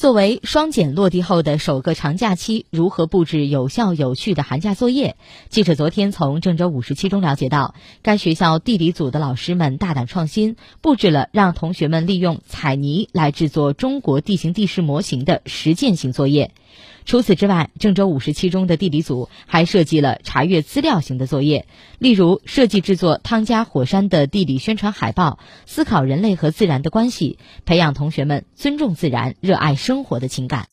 作为双减落地后的首个长假期，如何布置有效有趣的寒假作业？记者昨天从郑州五十七中了解到，该学校地理组的老师们大胆创新，布置了让同学们利用彩泥来制作中国地形地势模型的实践性作业。除此之外，郑州五十七中的地理组还设计了查阅资料型的作业，例如设计制作汤加火山的地理宣传海报，思考人类和自然的关系，培养同学们尊重自然、热爱生活的情感。